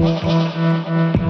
Mm-hmm.